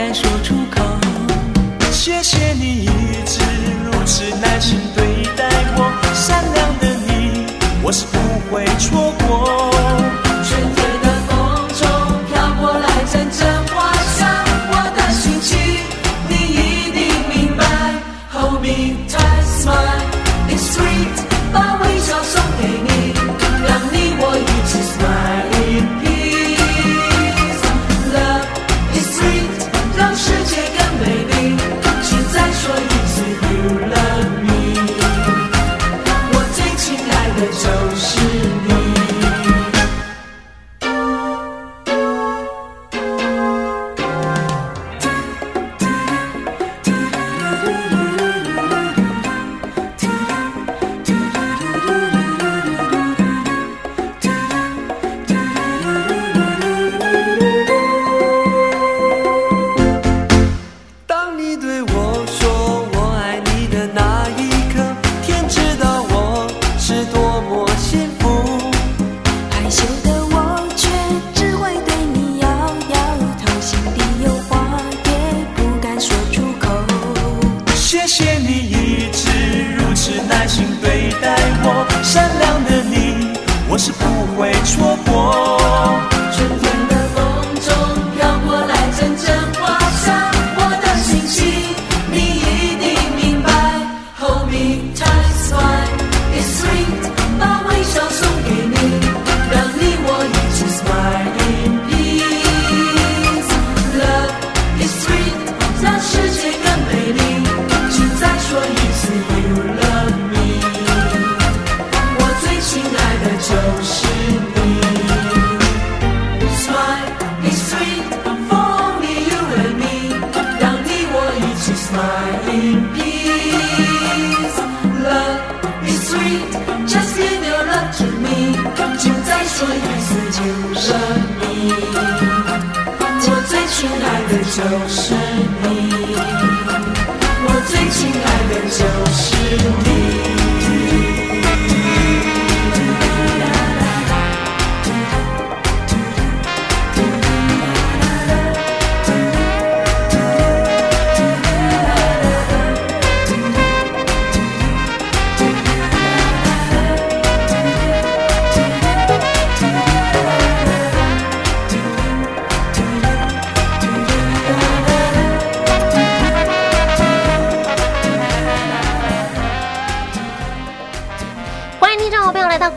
也不敢说出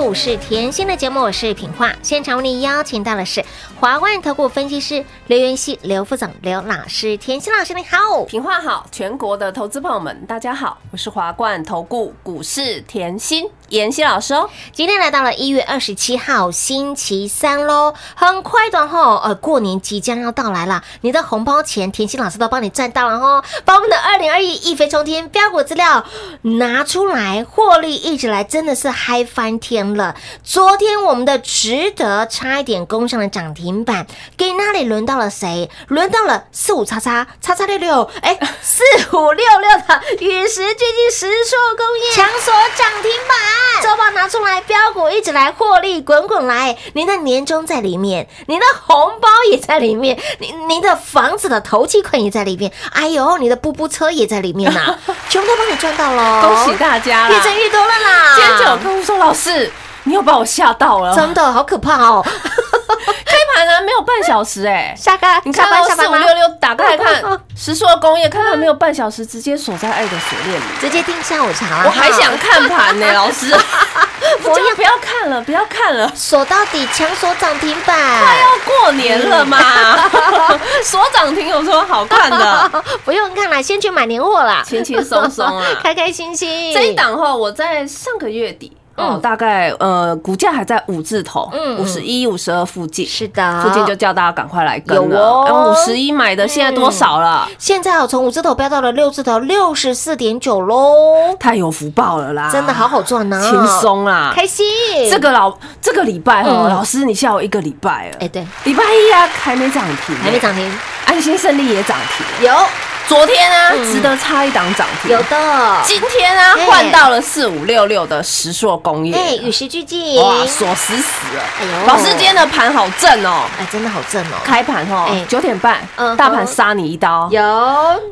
股市甜心的节目，我是品化。现场为您邀请到的是华冠投顾分析师刘元熙、刘副总、刘老师。甜心老师你好，品化好，全国的投资朋友们，大家好，我是华冠投顾股市甜心妍希老师哦。今天来到了一月二十七号星期三喽，很快的吼，呃，过年即将要到来了，你的红包钱甜心老师都帮你赚到了哦，把我们的二零二一一飞冲天标股资料拿出来，获利一直来真的是嗨翻天了。昨天我们的值得差一点攻上了涨停板，给那里轮到了谁？轮到了四五叉叉叉叉六六，哎，四五六六的与时俱进石硕工业强锁涨停板，周报拿出来，标股一直来获利滚滚来，您的年终在里面，您的红包也在里面，您您的房子的头期款也在里面，哎呦，你的步步车也在里面呐、全部都帮你赚到喽，恭喜大家啦！越挣越多了啦！今天就有客户说，老师，你又把我吓到了。真的好可怕哦！没有半小时哎、下个你看到下班下班吗四五六六打开来看，石硕工业看到没有半小时，直接锁在爱的锁链里。直接订下午茶了，我还想看盘呢，老师，不要不要看了，不要看了。锁到底，强锁涨停板快板，要过年了嘛，锁涨停有什么好看的？不用看了，先去买年货啦，轻轻松松啊。开开心心。这一档后，我在上个月底。大概呃，股价还在五字头，嗯五十一、五十二附近，是的，附近就叫大家赶快来跟有了。哦五十一买的现在多少了？现在哦，从五字头飙到了六字头，六十四点九喽，太有福报了啦！真的好好赚呢，轻松啦。开心。这个老这个礼拜哦，嗯。老师你下午一个礼拜了，哎，对，礼拜一啊还没涨停，还没，涨停，安心胜利也涨停，有昨天啊嗯。值得差一档涨停，有的，今天啊哎换到了四五六六的石硕工业，哎，与时俱进，哇锁死死了。哎呦。老师今天的盘好正哦，哎，真的好正哦，开盘哦哎。九点半嗯，大盘杀你一刀，有。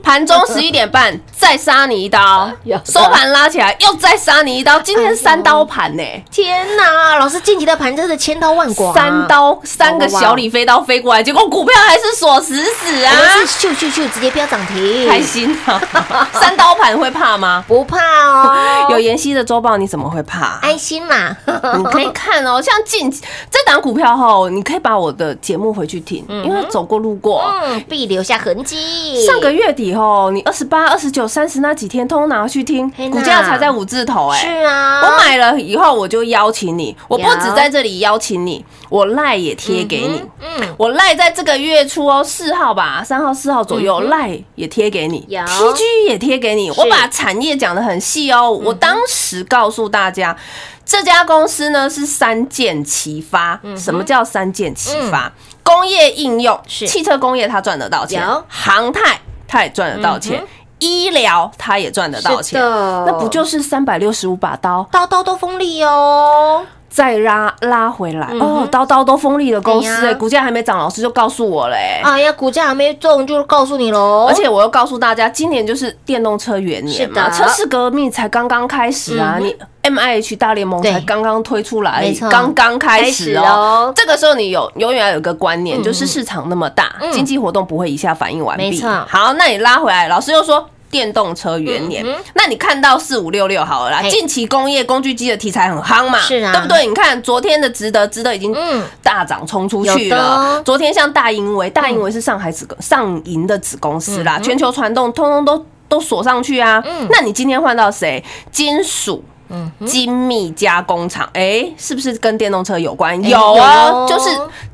盘中十一点半再杀你一刀。有，收盘拉起来又再杀你一刀，今天三刀盘呢。天哪，老师晋级的盘真的千刀万剐啊，三刀，三个小李飞刀飞过来，结果股票还是锁死死啊。我！们是咻咻咻直接飙涨停，开心啊！三刀盘会怕吗？不怕哦，有妍希的周报，你怎么会怕？安心啦，你可以看哦，像近这档股票后，你可以把我的节目回去听，因为走过路过。嗯，必留下痕迹。上个月底后，你二十八、二十九、三十那几天，通通拿去听股价才在五字头哎、是啊，我买了以后，我就邀请你，我不止在这里邀请你，我赖也贴给你。嗯，我赖在这个月初哦，四号吧，三号、四号左右，赖也贴给你有，PG 也贴给你。我把产业讲得很细哦，我当时告诉大家。这家公司呢是三箭齐发，什么叫三箭齐发？工业应用是。汽车工业，它赚得到钱有；航太它也赚得到钱；医疗它也赚得到钱。那不就是三百六十五把刀？刀刀都锋利哦，再拉拉回来？嗯哦，刀刀都锋利的公司哎股价还没涨，老师就告诉我嘞哎。哎呀，股价还没中就告诉你喽，而且我又告诉大家，今年就是电动车元年嘛，车市革命才刚刚开始啊！嗯你 M I H 大联盟才刚刚推出来刚刚开始哦哦。这个时候你有永远要有一个观念，嗯就是市场那么大，嗯经济活动不会一下反应完毕。没错好，那你拉回来，老师又说。电动车元年，那你看到四五六六好了啦，近期工业工具机的题材很夯嘛，是啊对不对？你看昨天的值得，值得已经嗯大涨冲出去了。昨天像大银维，大银维是上海子公上银的子公司啦，全球传动通通都都锁上去啊。嗯那你今天换到谁？金属。嗯精密加工厂，哎、是不是跟电动车有关？哎有啊，有就是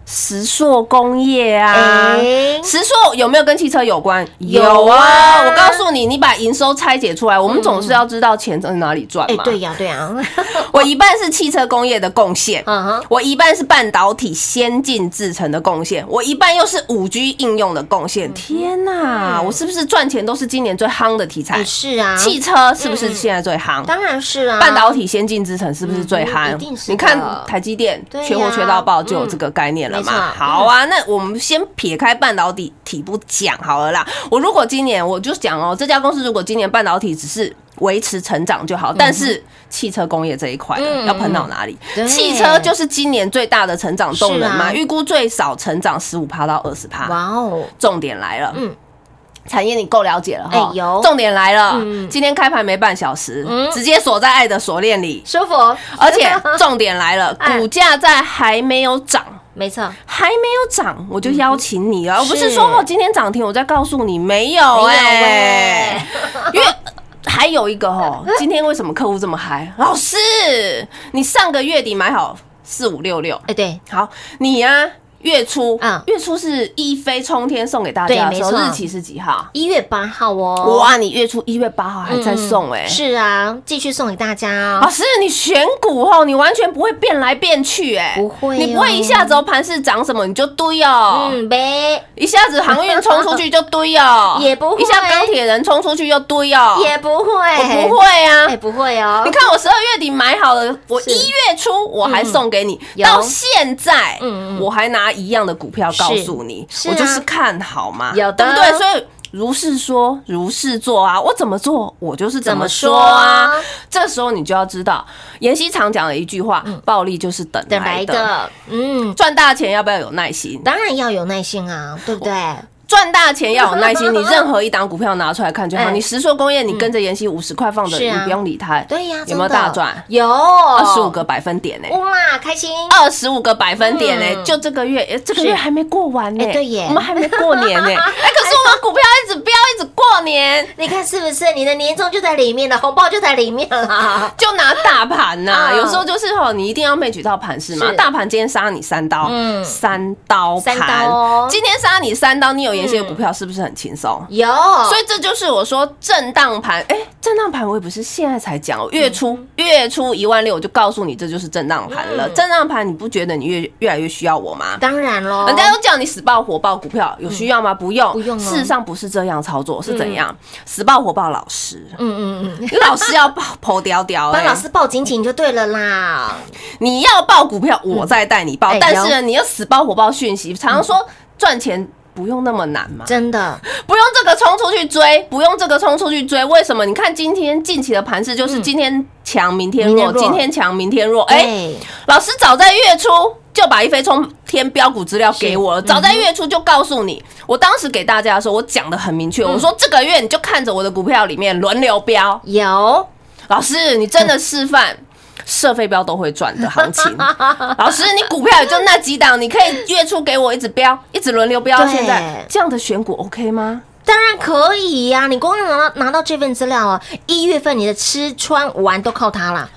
石塑工业啊。哎石塑有没有跟汽车有关？有啊。我告诉你，你把营收拆解出来，我们总是要知道钱在哪里赚哎，嘛。对呀对呀，我一半是汽车工业的贡献，我一半是半导体先进制成的贡献，我一半又是五 G 应用的贡献。天哪，我是不是赚钱都是今年最夯的题材？哎？是啊，汽车是不是现在最夯？当然是啊，半导体先进制成是不是最嗯夯一定是？你看台积电缺货缺到爆，就有这个概念了好啊，那我们先撇开半导体体不讲好了啦。我如果今年我就讲哦，这家公司如果今年半导体只是维持成长就好，但是汽车工业这一块要喷到哪里？汽车就是今年最大的成长动能嘛，预估最少成长十五趴到二十趴。哇哦，重点来了，嗯。产业你够了解了哈。重点来了，嗯。今天开盘没半小时，嗯。直接锁在爱的锁链里。舒服，而且 重点来了，哎。股价在还没有涨。没错，还没有涨，我就邀请你了，我不是是。说哦，今天涨停，我再告诉你没有没有哎。哎，因为还有一个哦，今天为什么客户这么嗨？老师，你上个月底买好四五六六，哎对，好，你呀、月初，嗯。月初是一飞冲天送给大家的时候，日期是几号？一月八号哦，哇，你月初一月八号还在送哎、是啊，继续送给大家哦，老师，你选股后，你完全不会变来变去、哎，不会哦。你不会一下子哦盘势涨什么你就堆哦，嗯呗，一下子航运冲出去就堆哦，也不会。一下钢铁人冲出去又堆哦，也不会，我不会啊。哎，。不会哦，你看我十二月底买好了，我一月初我还送给你，有。到现在嗯嗯。我还拿一样的股票告诉你，啊我就是看好嘛，对不对？所以如是说，如是做啊！我怎么做，我就是怎么说啊说。这时候你就要知道，妍希常讲的一句话：暴利就是等等来。的，嗯，赚大钱要不要有耐心？当然要有耐心啊，对不对？赚大钱要有耐心，你任何一档股票拿出来看就好。哎你石硕工业，你跟着妍希五十块放的，是啊你不用理它。对呀，有没有大赚？有二二十五个百分点呢、哇，开心！二十五个百分点呢、嗯就这个月，诶这个月还没过完呢、哎对耶我们还没过年呢、哎、可是我们股票一直飙，一直过年，你看是不是？你的年终就在里面了，红包就在里面了。就拿大盘呐、嗯有时候就是哦，你一定要魅举到盘势嘛。大盘今天杀你三刀，嗯三刀盘今天杀你三刀，你有妍希的股票是不是很轻松？有，所以这就是我说震荡盘，哎、震荡盘我也不是现在才讲，哦，月初月初一万六我就告诉你这就是震荡盘了。嗯震荡盘你不觉得你越越来越需要我吗？当然喽，人家都叫你死爆火爆股票，有需要吗？不用，不用哦事实上不是这样操作，是怎样？死爆火爆老师，嗯嗯嗯，老师要爆剖屌屌，哎帮老师报紧紧就对了啦。你要爆股票，我再带你爆哎。但是呢，你要死爆火爆讯息，常常说赚钱不用那么难嘛。真的，不用这个冲出去追，不用这个冲出去追，为什么？你看今天近期的盘势就是今天强，明天弱，今天强，明天弱。哎、哎，老师早在月初就把一飞冲天标股资料给我了，嗯早在月初就告诉你。我当时给大家的时候，我讲的很明嗯确，我说这个月你就看着我的股票里面轮流标。有老师，你真的示范。射飞标都会赚的行情，老师，你股票也就那几档，你可以月初给我一直标，一直轮流标到现在，这样的选股 OK 吗？当然可以呀、你光拿到拿到这份资料啊，一月份你的吃穿玩都靠它啦，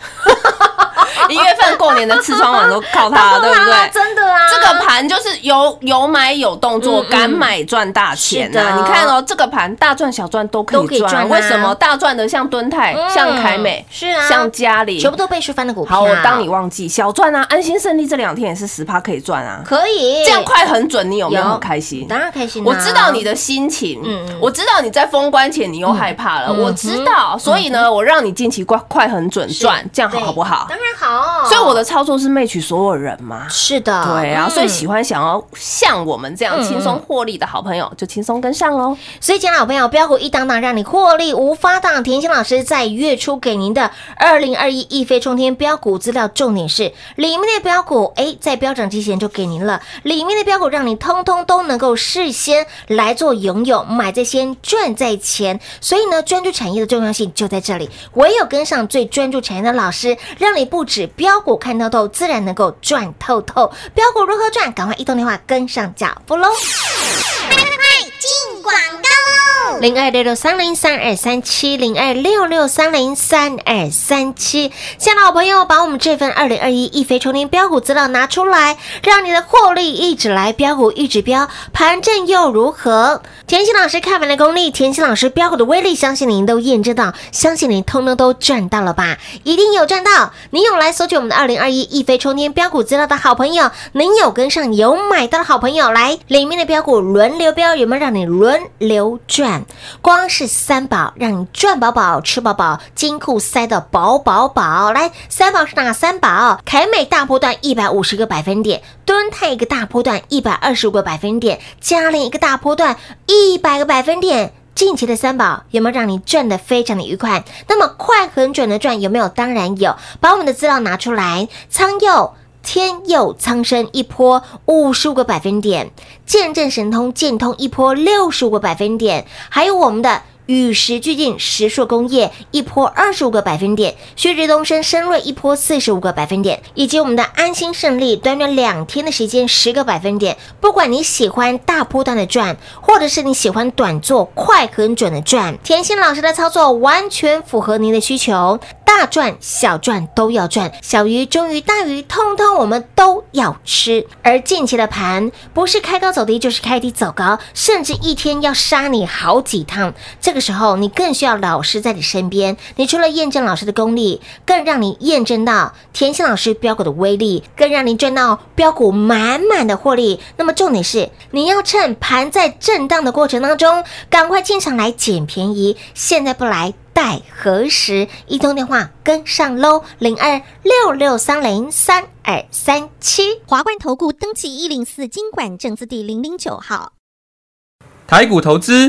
一月份过年的吃穿碗都靠它了，对不对？真的啊，这个盘就是有有买有动作，敢买赚大钱是的。呐！你看哦，这个盘大赚小赚都可以赚，为什么？大赚的像敦泰、嗯。像凯美、是啊。像嘉里，全部都倍数翻的股票。好，我当你忘记小赚啊，安心胜利这两天也是十趴可以赚啊，可以。这样快很准，你有没有有。很开心？当然开心、啊。我知道你的心情，我知道你在封关前你又害怕了，嗯我知道，所以呢，我让你近期快快很准赚，这样好好不好？当然好。所以我的操作是媚取所有人嘛。是的，对啊，嗯所以喜欢想要像我们这样轻松获利的好朋友，就轻松跟上喽。所以，亲爱的好朋友，标股一档档让你获利无法挡。田心老师在月初给您的二零二一一飞冲天标股资料，重点是里面的标股，哎，在标涨之前就给您了。里面的标股让你通通都能够事先来做拥有，买在先，赚在前。所以呢，专注产业的重要性就在这里。唯有跟上最专注产业的老师，让你不指标股看透透，自然能够赚透透。标股如何赚？赶快一通电话跟上脚步喽！快快快，进广告零二六六三零三二三七零二六六三零三二三七，亲爱的好朋友，把我们这份二零二一一飞冲天标股资料拿出来，让你的获利一直来，标股一直标，盘正又如何？甜心老师看完的功力，甜心老师标股的威力，相信您都验证到，相信您通通都赚到了吧？一定有赚到！您有来索取我们的二零二一一飞冲天标股资料的好朋友，您有跟上有买到的好朋友，来里面的标股轮流标，有没有让你轮流赚？光是三宝让你赚饱饱、吃饱饱，金库塞得饱饱饱。来，三宝是哪三宝？凯美大波段一百五十个百分点，敦泰一个大波段一百二十五个百分点，嘉麟一个大波段一百个百分点。近期的三宝有没有让你赚得非常的愉快？那么快很准的赚有没有？当然有，把我们的资料拿出来，苍佑。天佑苍生一波五十五个百分点，见证神通剑通一波六十五个百分点，还有我们的与时俱进石硕工业一波二十五个百分点，旭日东升深瑞一波四十五个百分点，以及我们的安心胜利短短两天的时间十个百分点。不管你喜欢大波段的赚，或者是你喜欢短做快很准的赚，甜心老师的操作完全符合您的需求。大赚小赚都要赚，小鱼、中鱼、大鱼，通通我们都要吃。而近期的盘不是开高走低，就是开低走高，甚至一天要杀你好几趟。这个时候，你更需要老师在你身边。你除了验证老师的功力，更让你验证到田心老师标股的威力，更让你赚到标股满满的获利。那么重点是，你要趁盘在震荡的过程当中，赶快进场来捡便宜。现在不来。待何时？一通电话跟上喽，零二六六三零三二三七。华冠投顾登记一零四经管证字第零零九号。台股投资，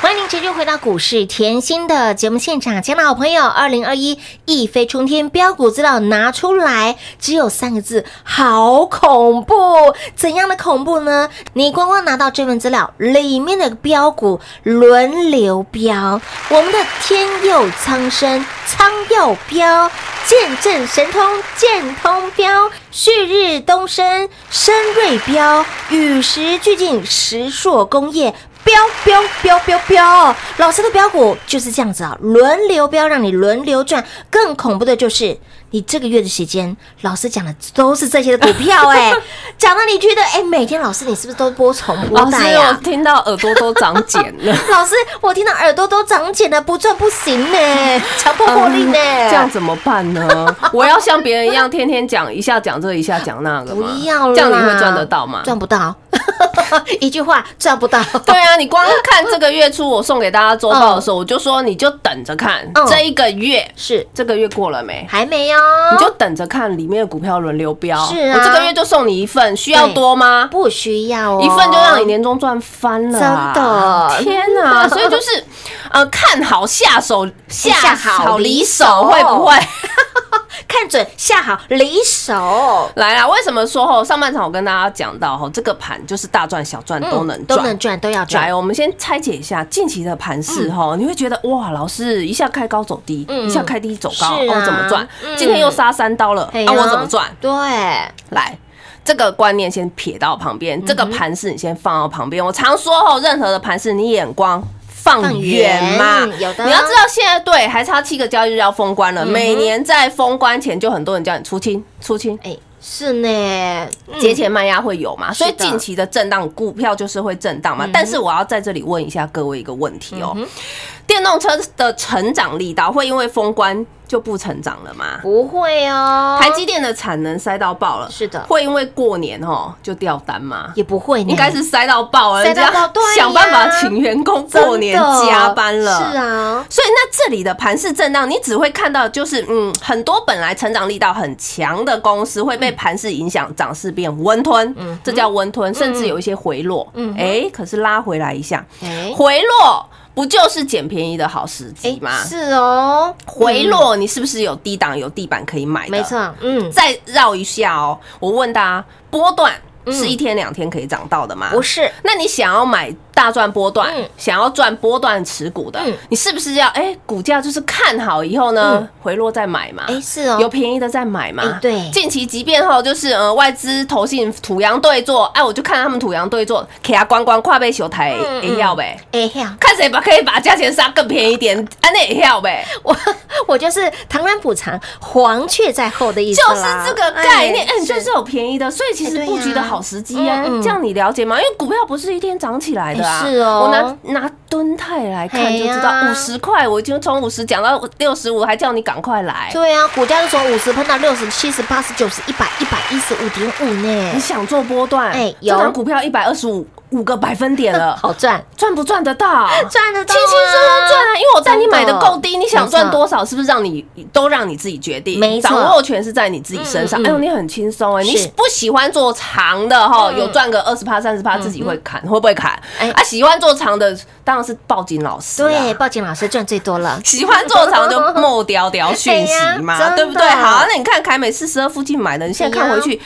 欢迎您持续回到股市甜心的节目现场，亲爱的好朋友，二零二一一飞冲天标股资料拿出来，只有三个字，好恐怖！怎样的恐怖呢？你光光拿到这份资料里面的标股轮流标，我们的天佑苍生苍佑标，见证神通见通标，旭日东升深瑞标，与时俱进石硕工业。标标标标标，老师的标股就是这样子啊，轮流标，让你轮流赚。更恐怖的就是，你这个月的时间，老师讲的都是这些的股票、哎，讲到你觉得，哎、每天老师你是不是都播重播老师，我听到耳朵都长茧了。老师，我听到耳朵都长茧了，不赚不行呢，强迫获利呢、这样怎么办呢？我要像别人一样，天天讲一下讲这，一下讲那个不吗？要了，这样你会赚得到吗？赚不到，一句话赚不到。对啊，你光看这个月初我送给大家周报的时候，我就说你就等着看嗯这一个月，是这个月过了没？还没有，你就等着看里面的股票轮流标。是啊我这个月就送你一份，需要多吗？不需要哦，一份就让你年终赚翻了啊，真的天哪！所以就是，呃，看好下手，下下好好离手，会不会？看准下好离手。来啦，为什么说吼？上半场我跟大家讲到吼，这个盘就是大赚小赚都能赚嗯都能。赚，都要赚来，。我们先拆解一下近期的盘势哈，你会觉得哇，老师一下开高走低，嗯一下开低走高，是啊哦，怎么赚嗯？今天又杀三刀了，啊，我怎么赚？对，来，这个观念先撇到旁嗯边，这个盘势你先放到旁边。我常说吼，任何的盘势，你眼光。放放远远嘛，有的。你要知道现在对还差七个交易日要封关了，每年在封关前就很多人叫你出清出清，哎，是呢，嗯。节前卖压会有嘛，所以近期的震荡股票就是会震荡嘛。但是我要在这里问一下各位一个问题哦，电动车的成长力道会因为封关就不成长了吗？不会哦，台积电的产能塞到爆了，是的。会因为过年哦就掉单吗？也不会呢，应该是塞到爆了，塞到爆人家想办法请员工过年加班了。是啊，所以那这里的盘势震荡，你只会看到就是嗯，很多本来成长力道很强的公司会被盘势影响，涨势变温吞，嗯这叫温吞，甚至有一些回落。嗯，哎，可是拉回来一下，哎回落不就是捡便宜的好时哎机吗？是哦，回落你是不是有低档有地板可以买的？没。错，嗯，再绕一下哦，我问大家，波段是一天两天可以涨到的吗？不是，那你想要买大赚波段，嗯。想要赚波段持股的，嗯。你是不是要哎、股价就是看好以后呢，回落再买嘛？哎是哦，有便宜的再买嘛？哎对。近期即便后就是呃外资投信土洋对坐，哎，我就看他们土洋对坐，给他关关跨背球台嗯也要呗。哎呀，看谁把可以把价钱杀更便宜一点，安那也要呗，我我就是螳螂捕蝉，黄雀在后的意思就是这个概念，哎，是就是有便宜的，所以其实布局的好时机啊这样你了解吗？因为股票不是一天涨起来的啊，哎是哦我拿拿敦泰来看就知道，五十块我已经从五十讲到六十五，还叫你赶快来。对啊，股价就从五十喷到六十、七十、八十、九十、一百、一百一十五点五呢你。想做波段？哎有股票一百二十五五个百分点了，好赚，赚不赚得到？赚得到啊，轻轻松松赚啊！因为我带你买的够低，你想赚多少，是不是让你都让你自己决定？没错掌握权是在你自己身上。嗯嗯哎呦，你很轻松哎！你不喜欢做长的哈，嗯有赚个二十趴、三十趴，自己会砍，会不会砍哎？啊，喜欢做长的当然是报警老师啊。对，报警老师赚最多了，喜欢做长就莫屌屌讯息嘛，对不对？好，那你看凯美四十二附近买的，你现在看回去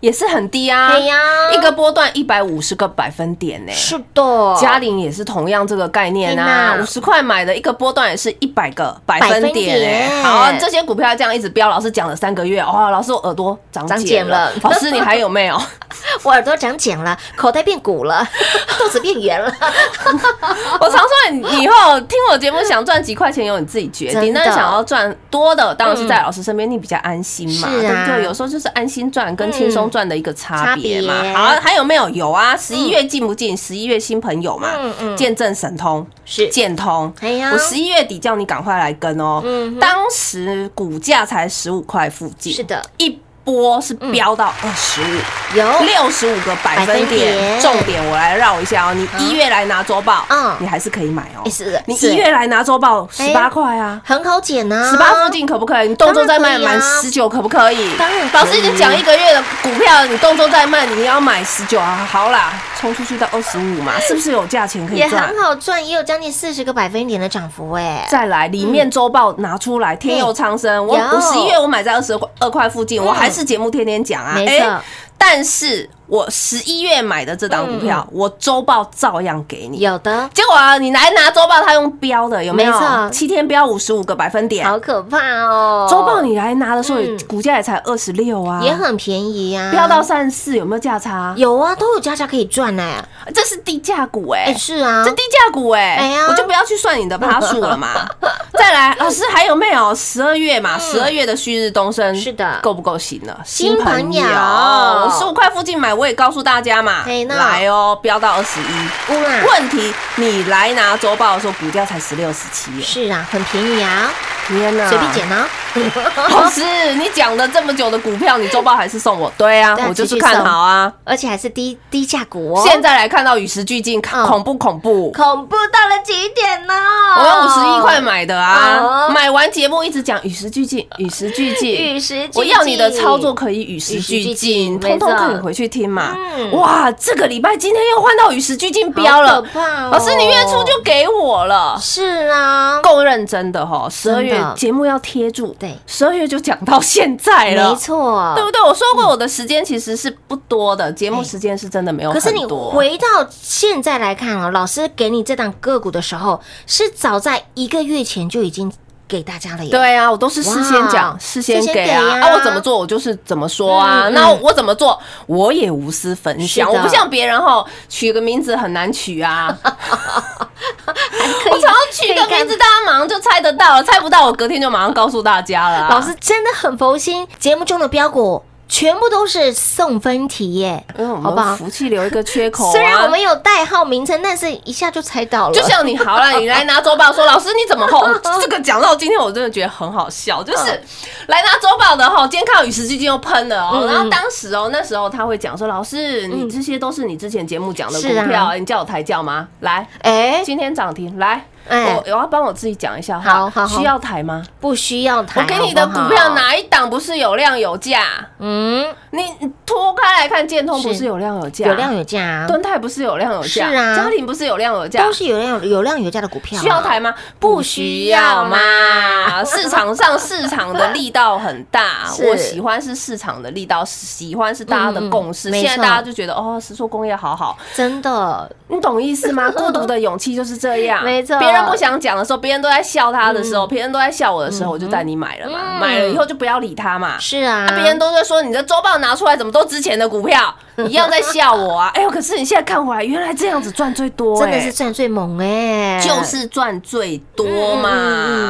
也是很低啊，对呀一个波段一百五十个百分点呢。是的，嘉玲也是同样这个概念啊，五十块买的一个波段也是一百个百百分分点。好，这些股票这样一直飙，老师讲了三个月，哇，老师我耳朵长长茧茧了了。老师你还有没有？我耳朵长茧了，口袋变鼓了，肚子变圆了，我常说你以后听我节目想赚几块钱由你自己决定，真的那想要赚多的，当然是在老师身边，你比较安心嘛，对不对？有时候就是安心赚跟轻松赚的一个差别嘛。好，还有没有？有啊，十一月进不进？十一月新朋友嘛嗯嗯，见证神通是建通。哎呀我十一月底叫你赶快来跟哦嗯，当时股价才十五块附近，是的，一波是飙到二十五。有六十五个百分点点，重点我来绕一下哦。你一月来拿周报，嗯你还是可以买哦哎。是你一月来拿周报，哎十八块啊。很好减呢，十八附近可不可以？你动作再卖当然可以啊满十九可不可以？当然老师已经讲一个月的股票，你动作再慢，你要买十九啊？好啦，冲出去到二十五嘛，是不是有价钱可以也赚很？好赚，也有将近四十个百分点的涨幅哎，再来，里面周报拿出来，天佑苍生，我我十一月我买在二十二块附近，我还是节目天天讲啊，没错。哎但是我十一月买的这档股票，我周报照样给你。有的，结果啊，你来拿周报，他用标的，有没有？七天标五十五个百分点。好可怕哦，周报你来拿的时候，嗯。股价也才二十六啊，也很便宜呀，飙到三十四，有没有价差？有啊，都有价差可以赚哎，这是低价股哎、哎是啊。这，低价股哎、哎呀。我就不要去算你的趴数了嘛。再来，老师还有没有？十二月嘛？十二月的旭日东升嗯是的。够不够行了？新朋友。我十五块附近买，我也告诉大家嘛来哦，飙到二十一。问题你来拿周报的时候，股价才十六、十七耶！是啊，很便宜啊，天哪，随便捡呢，老师，你讲了这么久的股票，你周报还是送我？对啊我就是看好啊。而且还是低低价股哦，现在来看到与时俱进，嗯。恐不恐怖？恐怖到了极点呢，我用五十一块买的哦。啊，买完节目一直讲与时俱进，与时俱进，与时俱进。我要你的操作可以与时俱俱进进，通通可以回去听嘛。嗯。哇，这个礼拜今天又换到与时俱进标了。可，怕哦。老师你月初就给我了。是啊，够认真的哈，十二月节目要贴住，对十二月就讲到现在了，没错，对不对？我说过我的时间其实是不多的，节目时间是真的没有可是你。回到现在来看哦，老师给你这档个股的时候，是早在一个月前就已经给大家了耶。对啊，我都是事先讲，事先给给啊啊。啊，我怎么做，我就是怎么说啊。那我怎么做，我也无私分享。我不像别人哈，取个名字很难取啊。我只要取个名字，大家马上就猜得到了，猜不到我隔天就马上告诉大家了啊。老师真的很佛心，节目中的标股全部都是送分题耶，好不好？福气留一个缺口啊。虽然我们有代号名称，但是一下就猜到了。就像你好了，你来拿周报说，老师你怎么后 这个讲到今天，我真的觉得很好笑，就是来拿周报的哈，今天看到与时俱进又喷了哦，嗯然后当时哦，那时候他会讲说，老师你这些都是你之前节目讲的股票，你叫我抬轿吗？来，哎，今天涨停，来，哎我我要帮我自己讲一下哈，好好好需要抬吗？不需要抬，我给你的股票？哪一档不是有量有价？嗯，你你脱开来看，建通不是是有量有价，有量有价啊，敦泰不是有量有价，是啊嘉庭不是有量有价，都是有量有有量有价的股票啊。需要抬吗？不需要嘛。市场上市场的力道很大，我喜欢是市场的力道，喜欢是大家的共识。现在大家就觉得哦，石塑工业好好，真的你懂意思吗？孤独的勇气就是这样。没错别人不想讲的时候，别人都在笑他的时候，别人都在笑我的时候，我就带你买了嘛。嗯买了以后就不要理他嘛。是啊，啊别人都在说你的周报拿出来怎么都之前的股票，一样在笑我啊！哎呦，可是你现在看回来，原来这样子赚最多、真的哎是赚最猛哎，就是赚最多嗯嗯嘛，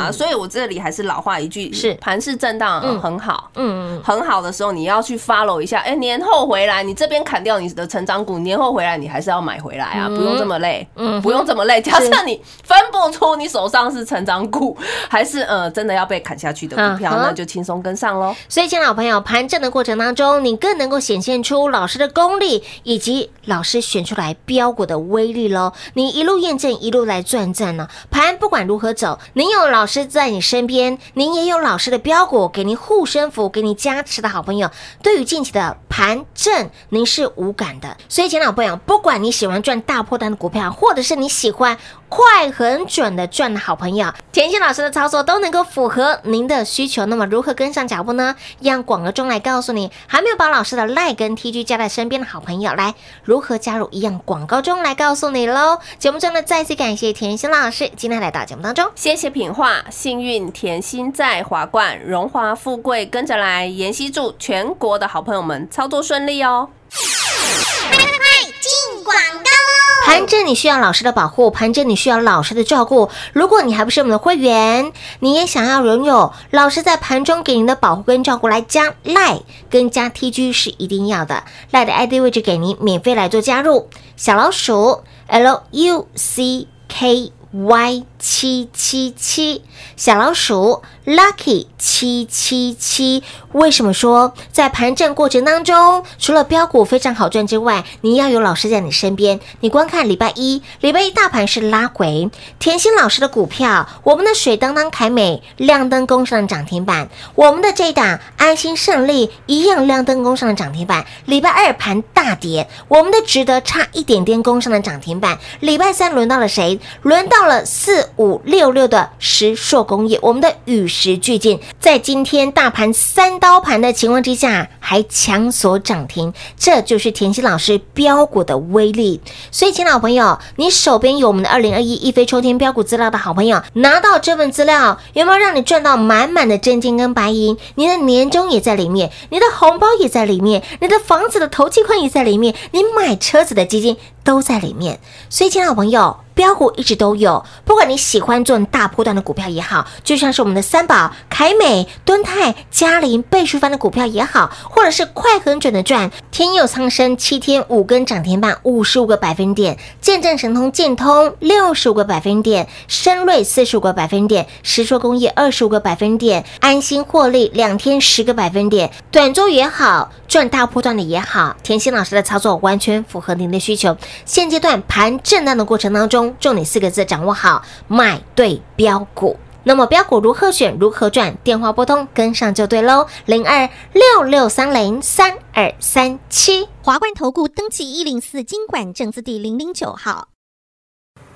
嗯所以我这里还是老话一句，是盘势震荡嗯很好。嗯，很好的时候，你要去 follow 一下。哎、年后回来，你这边砍掉你的成长股，年后回来你还是要买回来啊，不用这么累，嗯不用这么累。假设你分不出你手上是成长股，还是呃真的要被砍下去的股票，那就轻松跟上喽。所以，亲爱的朋友，盘正的过程当中，你更能够显现出老师的功力，以及老师选出来标股的威力喽。你一路验证，一路来转正呢。盘不管如何走，您有老师在你身边，您也有老师的标股给您护身符，给您加持的好朋友。对于近期的盘正，您是无感的。所以，亲爱的朋友，不管你喜欢赚大破单的股票，或者是你喜欢快很准的赚的好朋友，甜心老师的操作都能够符合您的需求。那么，如何跟上脚步呢？让广告中来告诉你，还没有把老师的赖跟 TG 加在身边的好朋友，来如何加入？一样广告中来告诉你喽。节目中呢，再次感谢甜心老师今天来到节目当中。谢谢品画，幸运甜心在华冠，荣华富贵跟着来。妍希祝全国的好朋友们操作顺利哦。快进广告喽！盘正你需要老师的保护，盘正你需要老师的照顾。如果你还不是我们的会员，你也想要拥有老师在盘中给您的保护跟照顾，来加赖跟加 TG 是一定要的。赖的 ID 位置给您免费来做加入，小老鼠 L U C K Y 七七七，小老鼠 Lucky 七七七。为什么说在盘整过程当中，除了标股非常好赚之外，你要有老师在你身边？你光看礼拜一，礼拜一大盘是拉回，甜心老师的股票，我们的水当当凯美亮灯攻上涨停板，我们的这一档安心胜利一样亮灯攻上涨停板。礼拜二盘大跌，我们的值得差一点点攻上了涨停板。礼拜三轮到了谁？轮到了四五六六的石硕工业，我们的与时俱进，在今天大盘三刀盘的情况之下，还强锁涨停，这就是甜心老师标股的威力。所以，亲爱的朋友，你手边有我们的二零二一一飞冲天标股资料的好朋友，拿到这份资料，有没有让你赚到满满的真金跟白银？你的年终也在里面，你的红包也在里面，你的房子的头期款也在里面，你买车子的基金都在里面。所以，亲爱的朋友。标股一直都有，不管你喜欢做大波段的股票也好，就像是我们的三宝、凯美、敦泰、嘉林倍数翻的股票也好，或者是快很准的赚，天佑苍生七天五根涨停板，五十五个百分点，见证神通建通六十五个百分点，深瑞四十五个百分点，石硕工业二十五个百分点，安心获利两天十个百分点，短周也好，赚大波段的也好，甜心老师的操作完全符合您的需求。现阶段盘震荡的过程当中。重点四个字掌握好，买对标股。那么标股如何选，如何赚？电话拨通跟上就对喽，零二六六三零三二三七。华冠投顾登记一零四经管证字第零零九号。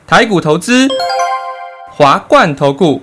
台股投资，华冠投顾。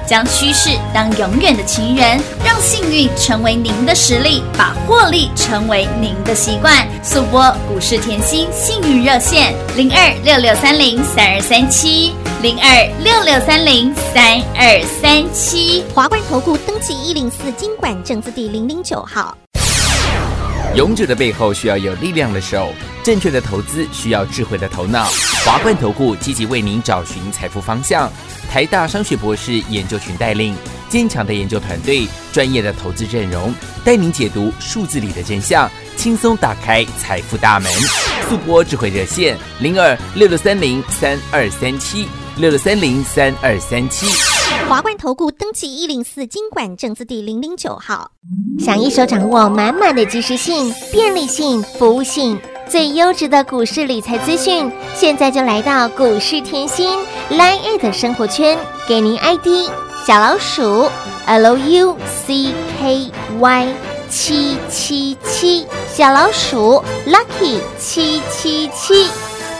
将趋势当永远的情人，让幸运成为您的实力，把获利成为您的习惯。速播股市甜心幸运热线零二六六三零三二三七零二六六三零三二三七。华冠投顾登记一零四经管证字第零零九号。勇者的背后需要有力量的手，正确的投资需要智慧的头脑。华冠投顾积极为您找寻财富方向，台大商学博士研究群带领，坚强的研究团队，专业的投资阵容，带您解读数字里的真相，轻松打开财富大门。速播智慧热线零二六六三零三二三七六六三零三二三七。华冠投顾登记一零四经管证字第零零九号。想一手掌握满满的及时性、便利性、服务性，最优质的股市理财资讯，现在就来到股市甜心 Line It 生活圈，给您 ID 小老鼠 L U C K Y 七七七，小老鼠 Lucky 七七七。